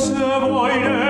se voi ne